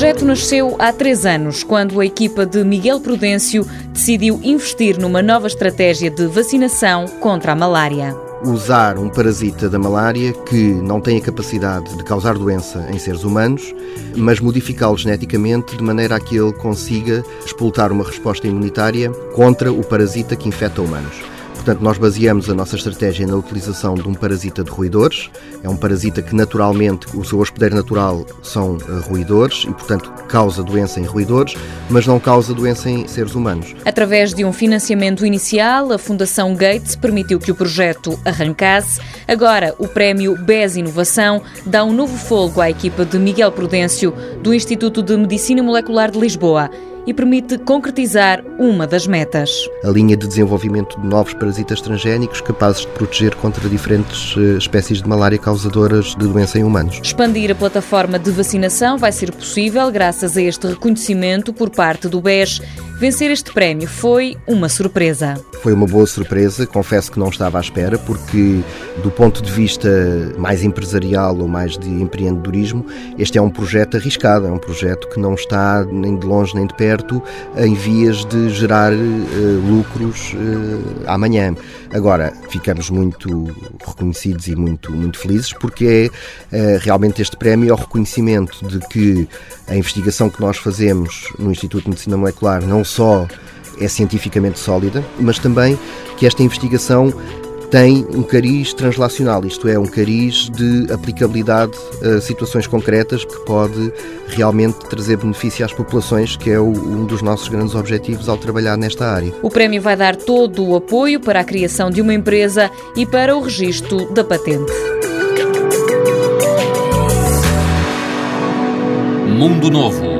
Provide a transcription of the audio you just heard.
projeto nasceu há três anos, quando a equipa de Miguel Prudêncio decidiu investir numa nova estratégia de vacinação contra a malária usar um parasita da malária que não tem a capacidade de causar doença em seres humanos, mas modificá-lo geneticamente de maneira a que ele consiga explotar uma resposta imunitária contra o parasita que infecta humanos. Portanto, nós baseamos a nossa estratégia na utilização de um parasita de roedores. É um parasita que naturalmente, o seu hospedeiro natural são eh, roedores e, portanto, causa doença em roedores, mas não causa doença em seres humanos. Através de um financiamento inicial, a Fundação Gates permitiu que o projeto arrancasse. Agora, o prémio BES Inovação dá um novo folgo à equipa de Miguel Prudêncio, do Instituto de Medicina Molecular de Lisboa e permite concretizar uma das metas. A linha de desenvolvimento de novos parasitas transgénicos capazes de proteger contra diferentes eh, espécies de malária causadoras de doença em humanos. Expandir a plataforma de vacinação vai ser possível graças a este reconhecimento por parte do BES Vencer este prémio foi uma surpresa. Foi uma boa surpresa, confesso que não estava à espera, porque do ponto de vista mais empresarial ou mais de empreendedorismo, este é um projeto arriscado, é um projeto que não está nem de longe nem de perto em vias de gerar uh, lucros uh, amanhã. Agora, ficamos muito reconhecidos e muito, muito felizes porque é uh, realmente este prémio é o reconhecimento de que a investigação que nós fazemos no Instituto de Medicina Molecular não só é cientificamente sólida, mas também que esta investigação tem um cariz translacional, isto é, um cariz de aplicabilidade a situações concretas que pode realmente trazer benefício às populações, que é um dos nossos grandes objetivos ao trabalhar nesta área. O prémio vai dar todo o apoio para a criação de uma empresa e para o registro da patente. Mundo Novo